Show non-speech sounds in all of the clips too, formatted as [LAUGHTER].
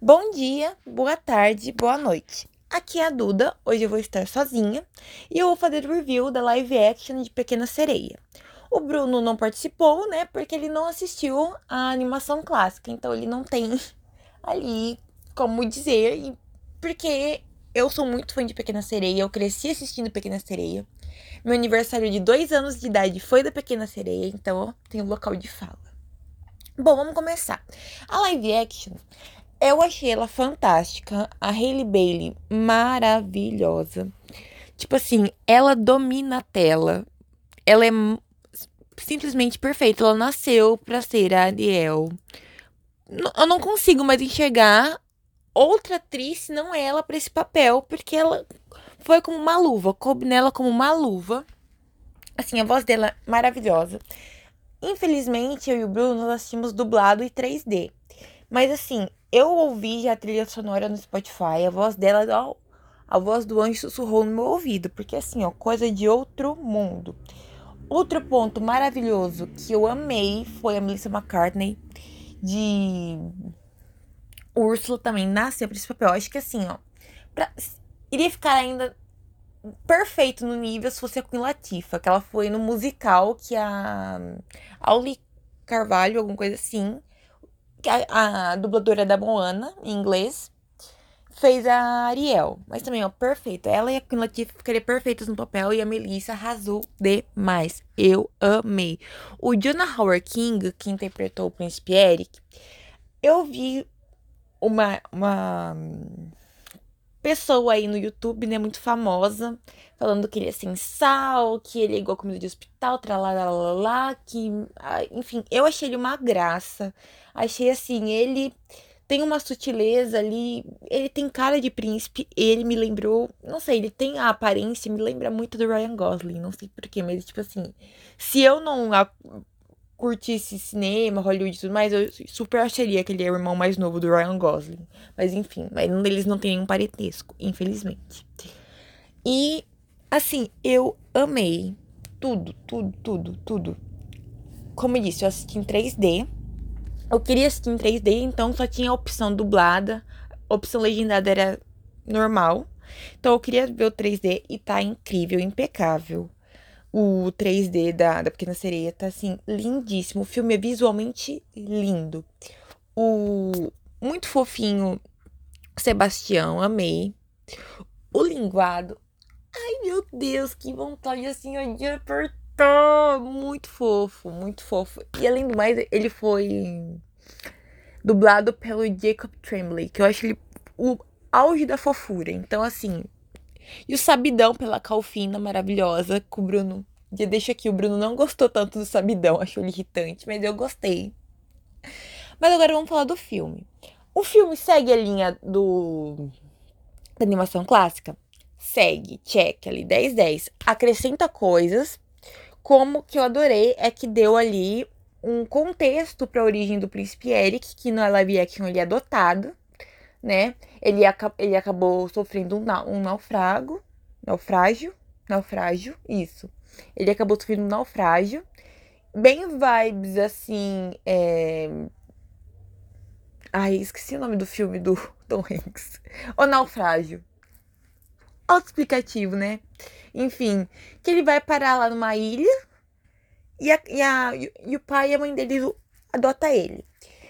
Bom dia, boa tarde, boa noite. Aqui é a Duda, hoje eu vou estar sozinha e eu vou fazer o review da live action de Pequena Sereia. O Bruno não participou, né, porque ele não assistiu a animação clássica, então ele não tem [LAUGHS] ali como dizer, porque eu sou muito fã de Pequena Sereia, eu cresci assistindo Pequena Sereia. Meu aniversário de dois anos de idade foi da Pequena Sereia, então tem um local de fala. Bom, vamos começar. A live action, eu achei ela fantástica. A Hailey Bailey, maravilhosa. Tipo assim, ela domina a tela. Ela é simplesmente perfeita. Ela nasceu pra ser a Ariel. Eu não consigo mais enxergar outra atriz, não ela, para esse papel, porque ela foi como uma luva, coube nela como uma luva. Assim, a voz dela é maravilhosa. Infelizmente, eu e o Bruno nós assistimos dublado em 3D. Mas assim, eu ouvi a trilha sonora no Spotify, a voz dela, ó, a voz do anjo sussurrou no meu ouvido, porque assim, ó, coisa de outro mundo. Outro ponto maravilhoso que eu amei foi a Melissa McCartney de Úrsula também nasceu pra esse papel. Eu acho que assim, ó, pra... iria ficar ainda perfeito no nível se fosse a Queen Latifah, que ela foi no musical que a Auli Carvalho, alguma coisa assim, que a, a dubladora da Moana, em inglês, fez a Ariel. Mas também, ó, perfeito. Ela e a Queen Latifah ficariam perfeitas no papel e a Melissa arrasou demais. Eu amei. O Jonah Howard King, que interpretou o Príncipe Eric, eu vi uma, uma pessoa aí no YouTube, né, muito famosa, falando que ele é sem sal, que ele é igual comida de hospital, tralalala, que, ah, enfim, eu achei ele uma graça. Achei assim, ele tem uma sutileza ali, ele tem cara de príncipe, ele me lembrou, não sei, ele tem a aparência, me lembra muito do Ryan Gosling, não sei porquê, mas tipo assim, se eu não curtisse cinema, Hollywood e tudo mais, eu super acharia que ele é o irmão mais novo do Ryan Gosling. Mas enfim, eles não têm nenhum parentesco, infelizmente. E assim, eu amei tudo, tudo, tudo, tudo. Como eu disse, eu assisti em 3D. Eu queria assistir em 3D, então só tinha a opção dublada. A opção legendada era normal. Então eu queria ver o 3D e tá incrível, impecável o 3D da, da Pequena Sereia tá assim, lindíssimo. O filme é visualmente lindo. O muito fofinho Sebastião, amei. O linguado. Ai, meu Deus, que vontade assim de apertar. Muito fofo, muito fofo. E além do mais, ele foi dublado pelo Jacob Tremblay, que eu acho ele o auge da fofura. Então, assim, e o Sabidão pela Calfina, maravilhosa, com o Bruno. Já deixa aqui, o Bruno não gostou tanto do Sabidão, achou ele irritante, mas eu gostei. Mas agora vamos falar do filme. O filme segue a linha do da animação clássica? Segue, check ali, 10 10. Acrescenta coisas, como que eu adorei é que deu ali um contexto para a origem do príncipe Eric, que no live action ele é adotado, né? Ele, ele acabou sofrendo um, um naufrago, naufrágio, naufrágio, isso. Ele acabou sofrendo um naufrágio, bem vibes assim, é... Ai, esqueci o nome do filme do [LAUGHS] Tom Hanks. O Naufrágio. Autoexplicativo, né? Enfim, que ele vai parar lá numa ilha e, a, e, a, e o pai e a mãe dele adota ele.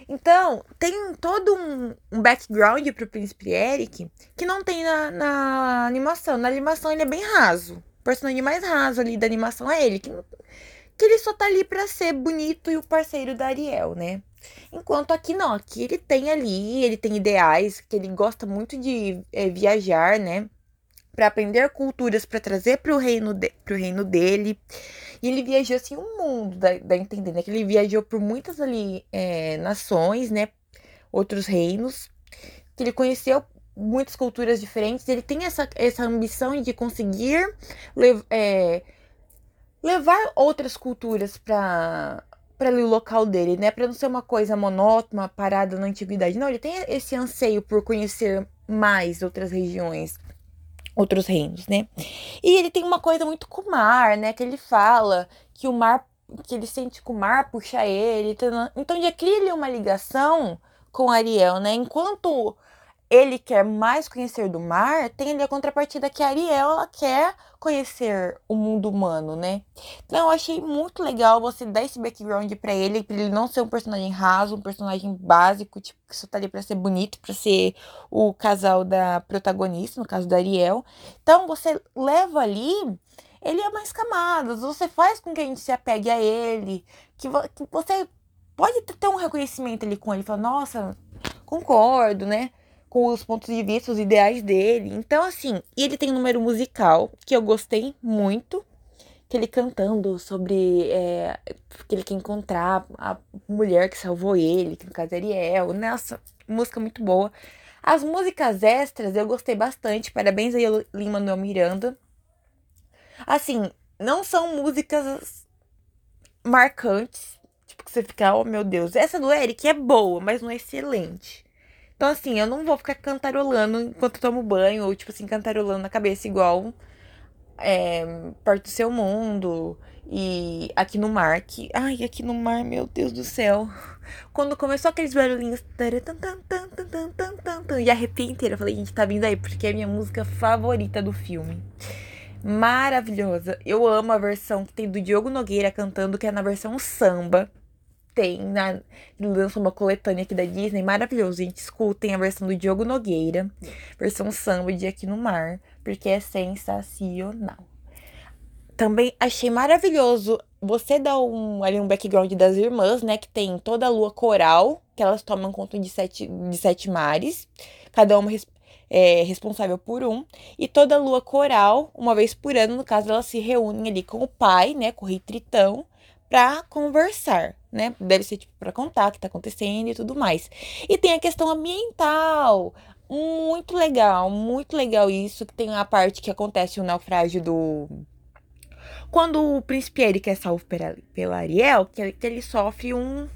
Então, tem todo um, um background pro Príncipe Eric que não tem na, na animação. Na animação ele é bem raso. O personagem mais raso ali da animação é ele. Que, que ele só tá ali pra ser bonito e o parceiro da Ariel, né? Enquanto aqui não, aqui ele tem ali, ele tem ideais, que ele gosta muito de é, viajar, né? Para aprender culturas para trazer para o reino, de, reino dele. E ele viajou assim o um mundo, da, da entender, né? Que ele viajou por muitas ali é, nações, né? Outros reinos. Que ele conheceu muitas culturas diferentes. Ele tem essa, essa ambição de conseguir lev é, levar outras culturas para para o local dele, né? Para não ser uma coisa monótona, parada na antiguidade. Não, ele tem esse anseio por conhecer mais outras regiões outros reinos, né? E ele tem uma coisa muito com o mar, né? Que ele fala que o mar, que ele sente que o mar puxa ele. Então já cria uma ligação com Ariel, né? Enquanto ele quer mais conhecer do mar, tem ali a contrapartida que a Ariel ela quer conhecer o mundo humano, né? Então eu achei muito legal você dar esse background para ele, para ele não ser um personagem raso, um personagem básico, tipo, que só tá ali pra ser bonito, para ser o casal da protagonista, no caso da Ariel. Então você leva ali ele é mais camadas, você faz com que a gente se apegue a ele, que, vo que você pode ter um reconhecimento ali com ele, falar, nossa, concordo, né? Com os pontos de vista, os ideais dele. Então, assim, ele tem um número musical que eu gostei muito. Que ele cantando sobre é, que ele quer encontrar a mulher que salvou ele, que no caso é Ariel. Nossa, música muito boa. As músicas extras eu gostei bastante. Parabéns aí, Lima Manuel Miranda. Assim, não são músicas marcantes. Tipo, que você fica, oh meu Deus. Essa do Eric é boa, mas não é excelente. Então, assim, eu não vou ficar cantarolando enquanto tomo banho, ou, tipo assim, cantarolando na cabeça igual é, Perto do Seu Mundo e Aqui no Mar. Que, ai, Aqui no Mar, meu Deus do céu. Quando começou aqueles barulhinhos. E arrepiei inteira. Eu falei, gente, tá vindo aí, porque é a minha música favorita do filme. Maravilhosa. Eu amo a versão que tem do Diogo Nogueira cantando, que é na versão samba tem, na, lançou uma coletânea aqui da Disney, maravilhoso, gente. Escutem a versão do Diogo Nogueira, versão samba de Aqui no Mar, porque é sensacional. Também achei maravilhoso você dar um, ali um background das irmãs, né? Que tem toda a lua coral, que elas tomam conta de sete, de sete mares, cada uma é, responsável por um. E toda a lua coral, uma vez por ano, no caso, elas se reúnem ali com o pai, né? Com o rei Tritão, para conversar, né? Deve ser tipo para contar o que tá acontecendo e tudo mais. E tem a questão ambiental. Muito legal, muito legal isso, que tem a parte que acontece o naufrágio do quando o príncipe Eric é salvo pela, Ariel, que, que ele sofre um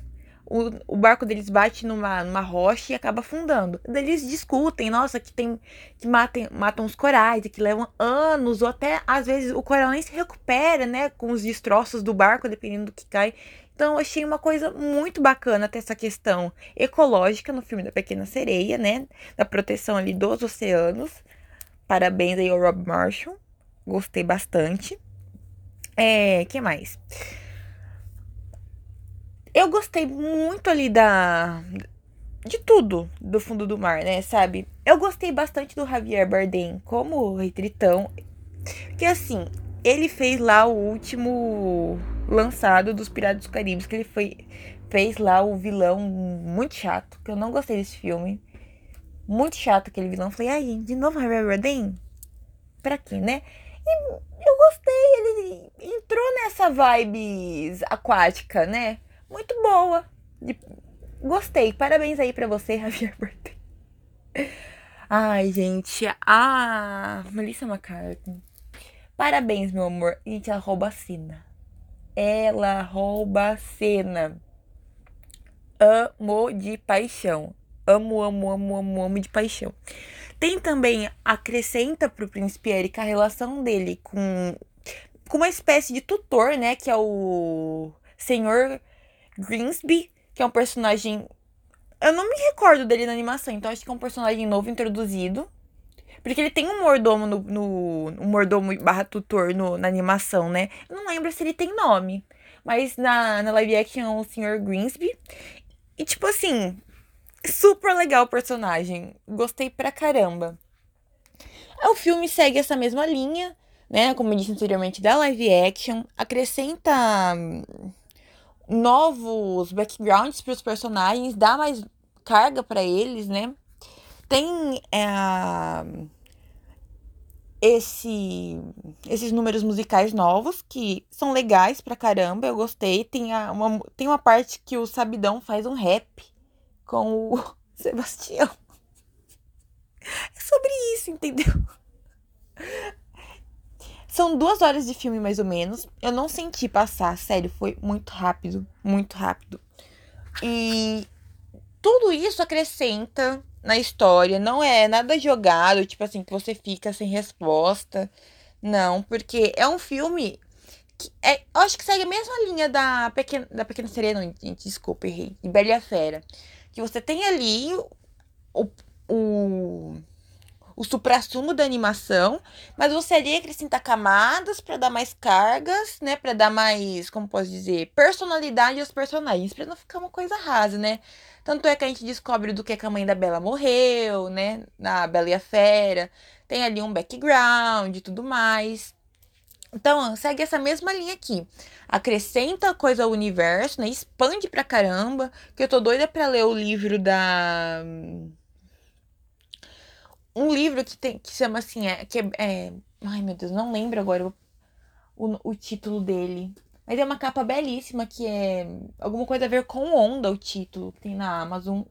o, o barco deles bate numa, numa rocha e acaba afundando. Eles discutem, nossa, que tem que matem, matam os corais que levam anos, ou até às vezes o coral nem se recupera, né, com os destroços do barco, dependendo do que cai. Então, achei uma coisa muito bacana ter essa questão ecológica no filme da Pequena Sereia, né? Da proteção ali dos oceanos. Parabéns aí ao Rob Marshall. Gostei bastante. É, que mais? Eu gostei muito ali da. De tudo do fundo do mar, né? Sabe? Eu gostei bastante do Javier Bardem como Rei Tritão. Que assim, ele fez lá o último lançado dos Piratas do Caribe, que ele foi, fez lá o vilão muito chato, que eu não gostei desse filme. Muito chato aquele vilão. Falei, ai, de novo Javier Bardem? Pra quê, né? E eu gostei, ele entrou nessa vibes aquática, né? muito boa. Gostei. Parabéns aí para você, [LAUGHS] Javier Bardem. Ai, gente, a Melissa McCarthy. Parabéns, meu amor. Gente, ela rouba a cena. Ela rouba a cena. Amo de paixão. Amo, amo, amo, amo, amo de paixão. Tem também, acrescenta pro Príncipe Eric a relação dele com, com uma espécie de tutor, né? Que é o Senhor Greensby, que é um personagem. Eu não me recordo dele na animação, então acho que é um personagem novo introduzido. Porque ele tem um mordomo no. no um mordomo barra tutor no, na animação, né? Eu não lembro se ele tem nome. Mas na, na live action é o Sr. Greensby. E tipo assim, super legal o personagem. Gostei pra caramba. O filme segue essa mesma linha, né? Como eu disse anteriormente, da live action. Acrescenta novos backgrounds para os personagens, dá mais carga para eles, né? Tem é, esse, esses números musicais novos que são legais pra caramba, eu gostei. Tem, a, uma, tem uma parte que o Sabidão faz um rap com o [LAUGHS] Sebastião. É sobre isso, entendeu? São duas horas de filme, mais ou menos. Eu não senti passar, sério, foi muito rápido, muito rápido. E tudo isso acrescenta na história. Não é nada jogado, tipo assim, que você fica sem resposta. Não, porque é um filme que é, eu acho que segue a mesma linha da Pequena, da Pequena Sereia, não, gente, desculpa, errei. De Bela e a Fera. que você tem ali o, o, o supra-sumo da animação, mas você ali acrescenta camadas para dar mais cargas, né? Para dar mais, como posso dizer, personalidade aos personagens, para não ficar uma coisa rasa, né? Tanto é que a gente descobre do que, que a mãe da Bela morreu, né? Na Bela e a Fera. Tem ali um background e tudo mais. Então, segue essa mesma linha aqui. Acrescenta coisa ao universo, né? Expande pra caramba. Que eu tô doida pra ler o livro da. Um livro que tem que chama assim, é, que é, é... Ai meu Deus, não lembro agora o, o, o título dele. Mas é uma capa belíssima que é alguma coisa a ver com onda, o título que tem na Amazon.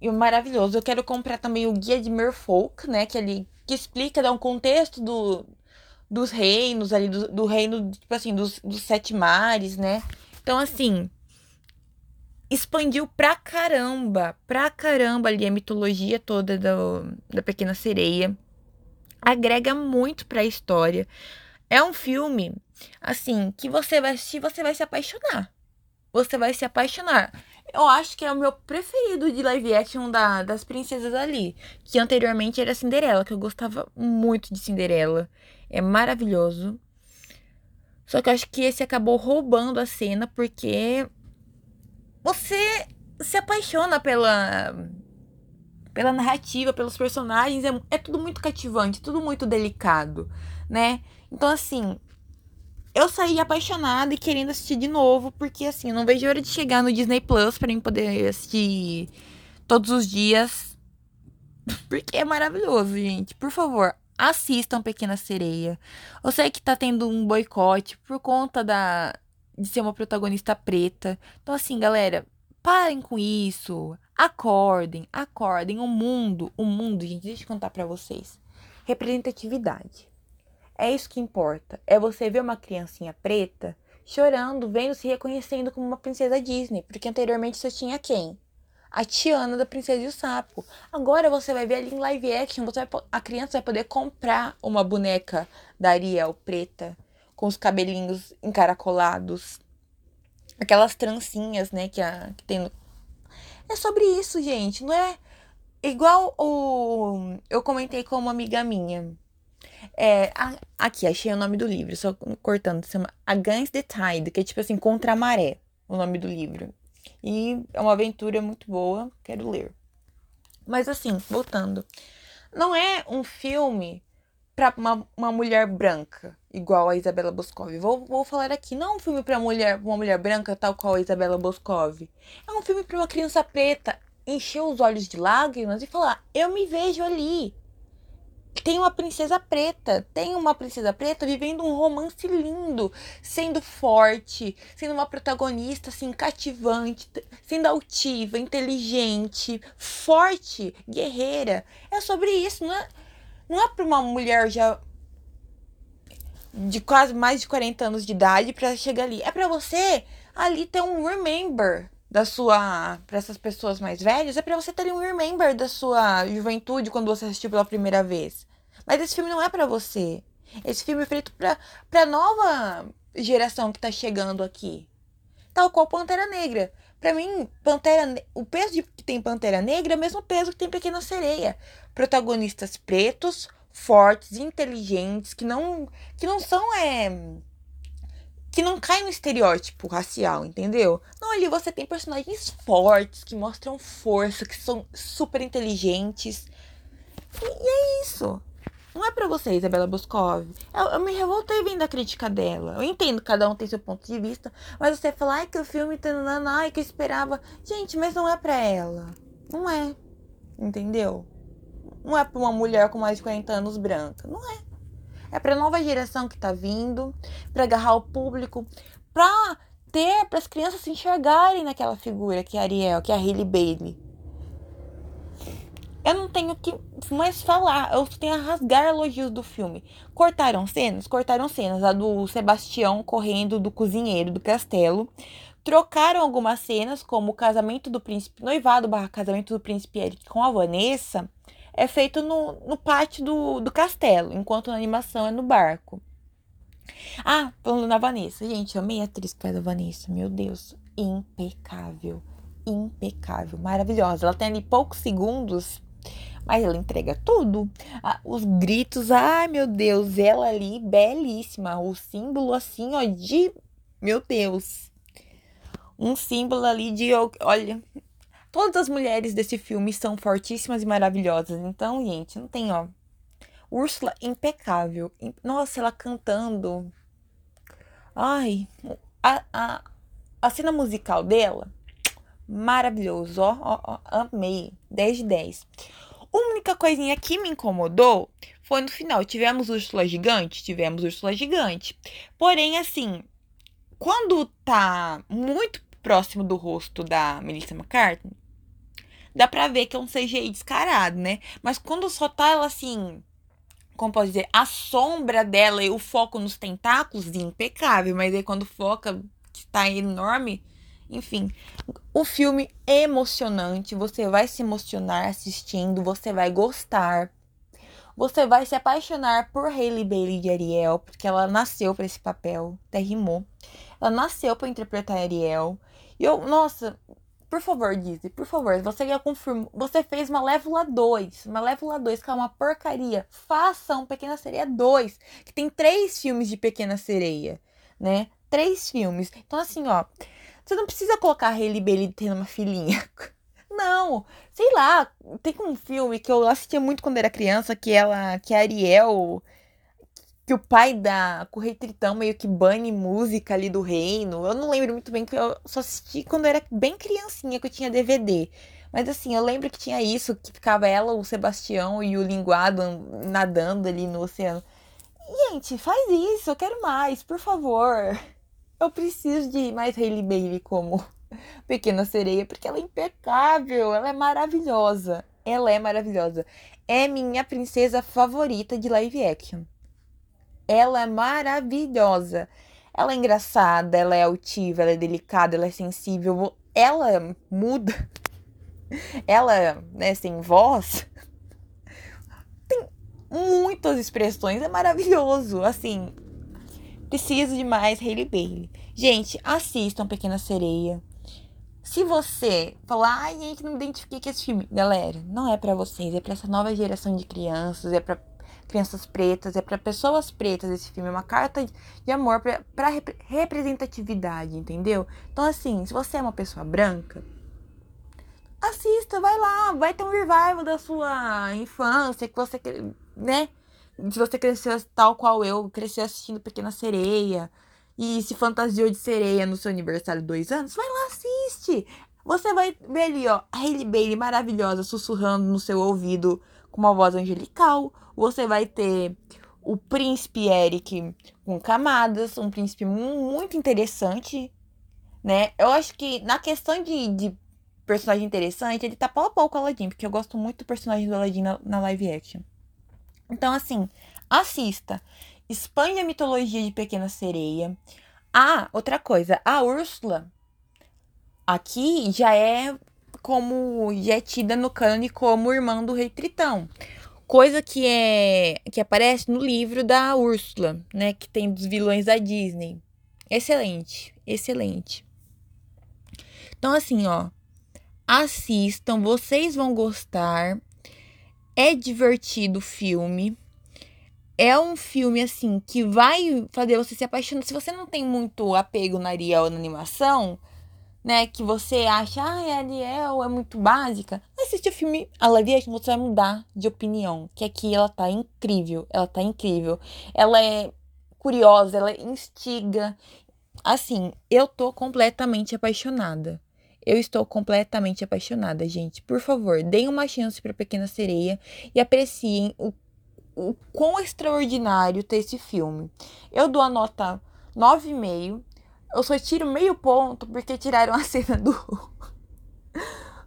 E maravilhoso. Eu quero comprar também o Guia de Merfolk, né? Que ele que explica, dá um contexto do, dos reinos ali, do, do reino, tipo assim, dos, dos sete mares, né? Então, assim, expandiu pra caramba, pra caramba ali a mitologia toda do, da Pequena Sereia. Agrega muito pra história. É um filme, assim, que você vai assistir, você vai se apaixonar. Você vai se apaixonar. Eu acho que é o meu preferido de live action da, das princesas ali. Que anteriormente era Cinderela, que eu gostava muito de Cinderela. É maravilhoso. Só que eu acho que esse acabou roubando a cena porque você se apaixona pela pela narrativa, pelos personagens, é, é tudo muito cativante, tudo muito delicado, né? Então assim, eu saí apaixonada e querendo assistir de novo, porque assim, não vejo a hora de chegar no Disney Plus para mim poder assistir todos os dias. Porque é maravilhoso, gente. Por favor, assistam Pequena Sereia. Eu sei que tá tendo um boicote por conta da de ser uma protagonista preta. Então assim, galera, parem com isso. Acordem, acordem. O mundo, o mundo, gente, deixa eu contar para vocês. Representatividade. É isso que importa. É você ver uma criancinha preta chorando, vendo, se reconhecendo como uma princesa Disney. Porque anteriormente você tinha quem? a Tiana da Princesa e o Sapo. Agora você vai ver ali em live action, você vai, a criança vai poder comprar uma boneca da Ariel preta, com os cabelinhos encaracolados. Aquelas trancinhas, né, que, a, que tem. É sobre isso, gente. Não é igual o. Eu comentei com uma amiga minha. É, a, aqui, achei o nome do livro, só cortando. Chama Against the Tide, que é tipo assim, contra a maré, o nome do livro. E é uma aventura muito boa, quero ler. Mas assim, voltando. Não é um filme para uma, uma mulher branca, igual a Isabela Boscov. Vou, vou falar aqui, não é um filme para mulher, uma mulher branca tal qual a Isabela Boscov. É um filme para uma criança preta encher os olhos de lágrimas e falar: "Eu me vejo ali tem uma princesa preta, tem uma princesa preta vivendo um romance lindo, sendo forte, sendo uma protagonista assim cativante, sendo altiva, inteligente, forte, guerreira. É sobre isso, não é, não é para uma mulher já de quase mais de 40 anos de idade para chegar ali. É para você ali ter um remember da sua para essas pessoas mais velhas, é para você ter um remember da sua juventude quando você assistiu pela primeira vez. Mas esse filme não é para você. Esse filme é feito pra, pra nova geração que tá chegando aqui. Tal qual Pantera Negra. Para mim, Pantera, o peso de, que tem Pantera Negra é o mesmo peso que tem Pequena Sereia. Protagonistas pretos, fortes, inteligentes, que não que não são é que não caem no estereótipo racial, entendeu? Não, ali você tem personagens fortes que mostram força, que são super inteligentes. E, e é isso. Não é para você, Isabela Boscov. Eu, eu, me revoltei vendo a crítica dela. Eu entendo, cada um tem seu ponto de vista. Mas você fala, ai, que o filme tá. Ai, que eu esperava. Gente, mas não é pra ela. Não é. Entendeu? Não é pra uma mulher com mais de 40 anos branca. Não é. É pra nova geração que tá vindo. Pra agarrar o público. Pra ter, para as crianças se enxergarem naquela figura que é a Ariel, que é a Hailey Bailey. Eu não tenho que mais falar, eu tenho a rasgar elogios do filme. Cortaram cenas? Cortaram cenas. A do Sebastião correndo do cozinheiro do castelo. Trocaram algumas cenas, como o casamento do príncipe, noivado barra casamento do príncipe Eric com a Vanessa, é feito no, no pátio do, do castelo, enquanto na animação é no barco. Ah, falando na Vanessa. Gente, eu amei a atriz que faz a Vanessa. Meu Deus, impecável impecável, maravilhosa. Ela tem ali poucos segundos, mas ela entrega tudo. Ah, os gritos, ai meu Deus, ela ali, belíssima. O símbolo assim, ó, de. Meu Deus. Um símbolo ali de. Olha. Todas as mulheres desse filme são fortíssimas e maravilhosas. Então, gente, não tem, ó. Úrsula impecável. Nossa, ela cantando. Ai, a, a, a cena musical dela, maravilhoso, ó, ó, ó, amei, 10 de 10. A única coisinha que me incomodou foi no final. Tivemos Úrsula Gigante? Tivemos Úrsula Gigante. Porém, assim, quando tá muito próximo do rosto da Melissa McCartney, dá pra ver que é um CGI descarado, né? Mas quando só tá ela assim, como pode dizer, a sombra dela e o foco nos tentáculos, impecável. Mas aí quando foca, que tá enorme, enfim, o filme é emocionante, você vai se emocionar assistindo, você vai gostar. Você vai se apaixonar por Hailey Bailey de Ariel, porque ela nasceu para esse papel, até rimou. Ela nasceu para interpretar Ariel. E eu, nossa, por favor, Disney, por favor, você já confirmou. Você fez Malévola 2. Malévola 2, que é uma porcaria. Faça um Pequena Sereia 2, que tem três filmes de Pequena Sereia, né? Três filmes. Então, assim, ó. Você não precisa colocar Hailey Bailey tendo uma filhinha. [LAUGHS] Não, sei lá, tem um filme que eu assistia muito quando era criança, que ela, que a Ariel, que o pai da com o Rei Tritão meio que bane música ali do reino. Eu não lembro muito bem, que eu só assisti quando eu era bem criancinha, que eu tinha DVD. Mas assim, eu lembro que tinha isso, que ficava ela, o Sebastião e o Linguado nadando ali no oceano. Gente, faz isso, eu quero mais, por favor. Eu preciso de mais Hailey Bailey como [LAUGHS] Pequena Sereia, porque ela é impecável, ela é maravilhosa. Ela é maravilhosa. É minha princesa favorita de live action. Ela é maravilhosa. Ela é engraçada, ela é altiva, ela é delicada, ela é sensível. Ela muda. [LAUGHS] Ela, né, sem voz. [LAUGHS] Tem muitas expressões, é maravilhoso. Assim, Preciso de mais Hailey Bailey. Gente, assistam Pequena Sereia. Se você falar, ai, gente, não identifiquei com esse filme. Galera, não é para vocês, é para essa nova geração de crianças, é para crianças pretas, é para pessoas pretas esse filme. É uma carta de amor para representatividade, entendeu? Então, assim, se você é uma pessoa branca, assista, vai lá, vai ter um revival da sua infância, que você, né? Se você cresceu tal qual eu, cresceu assistindo Pequena Sereia e se fantasiou de sereia no seu aniversário de dois anos, vai lá, assiste. Você vai ver ali, ó, a Hailey Bailey maravilhosa sussurrando no seu ouvido com uma voz angelical. Você vai ter o príncipe Eric com camadas, um príncipe muito interessante, né? Eu acho que na questão de, de personagem interessante, ele tá pau a pau com o Aladdin, porque eu gosto muito do personagem do Aladdin na, na live action. Então, assim, assista. Expande a mitologia de Pequena Sereia. Ah, outra coisa. A Úrsula aqui já é como já é tida no cânone como irmã do rei Tritão. Coisa que é que aparece no livro da Úrsula, né, que tem dos vilões da Disney. Excelente, excelente. Então assim, ó, assistam, vocês vão gostar. É divertido o filme. É um filme, assim, que vai fazer você se apaixonar. Se você não tem muito apego na Ariel na animação, né? Que você acha, ah, a Ariel é muito básica. Assiste o filme A Live você vai mudar de opinião. Que aqui ela tá incrível. Ela tá incrível. Ela é curiosa, ela instiga. Assim, eu tô completamente apaixonada. Eu estou completamente apaixonada, gente. Por favor, deem uma chance para Pequena Sereia e apreciem o, o quão extraordinário ter esse filme. Eu dou a nota 9,5. Eu só tiro meio ponto porque tiraram a [LAUGHS] cena do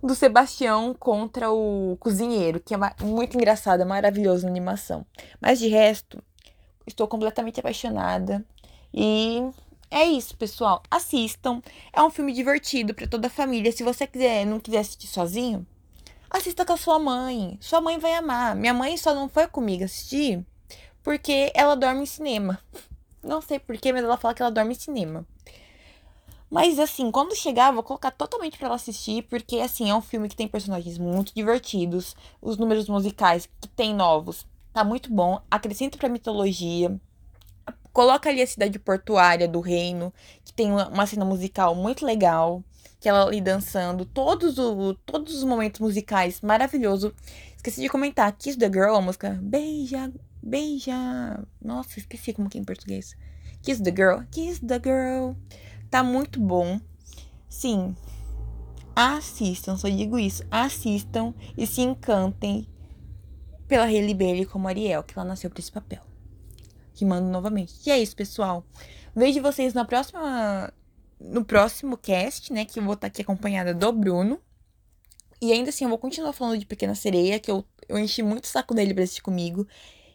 do Sebastião contra o cozinheiro, que é muito engraçada, maravilhoso na animação. Mas de resto, estou completamente apaixonada e é isso, pessoal. Assistam. É um filme divertido para toda a família. Se você quiser, não quiser assistir sozinho, assista com a sua mãe. Sua mãe vai amar. Minha mãe só não foi comigo assistir porque ela dorme em cinema. Não sei porquê, mas ela fala que ela dorme em cinema. Mas assim, quando chegar, vou colocar totalmente para ela assistir, porque assim, é um filme que tem personagens muito divertidos, os números musicais que tem novos, tá muito bom, acrescenta pra mitologia. Coloca ali a cidade portuária do reino, que tem uma cena musical muito legal, que ela ali dançando, todos, o, todos os momentos musicais maravilhoso. Esqueci de comentar, Kiss the Girl, a música Beija, beija. Nossa, esqueci como que é em português. Kiss the Girl, Kiss the Girl. Tá muito bom. Sim. Assistam, só digo isso. Assistam e se encantem pela Hailey Bailey como Ariel, que ela nasceu pra esse papel. Que mando novamente. E é isso, pessoal. Vejo vocês na próxima. No próximo cast, né? Que eu vou estar aqui acompanhada do Bruno. E ainda assim, eu vou continuar falando de Pequena Sereia, que eu, eu enchi muito o saco dele pra assistir comigo.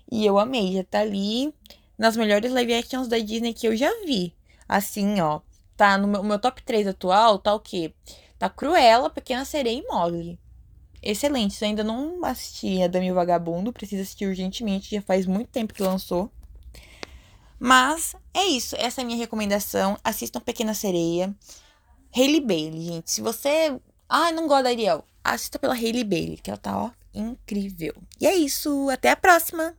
E eu amei, já tá ali nas melhores live actions da Disney que eu já vi. Assim, ó. Tá no meu, meu top 3 atual, tá o quê? Tá Cruella, Pequena Sereia e Mogli. Excelente. Eu ainda não assisti a Dami Vagabundo, preciso assistir urgentemente, já faz muito tempo que lançou. Mas é isso, essa é a minha recomendação. Assistam Pequena Sereia. Hailey Bailey, gente. Se você. Ah, não gosta da Ariel. Assista pela Hailey Bailey, que ela tá, ó, incrível. E é isso. Até a próxima!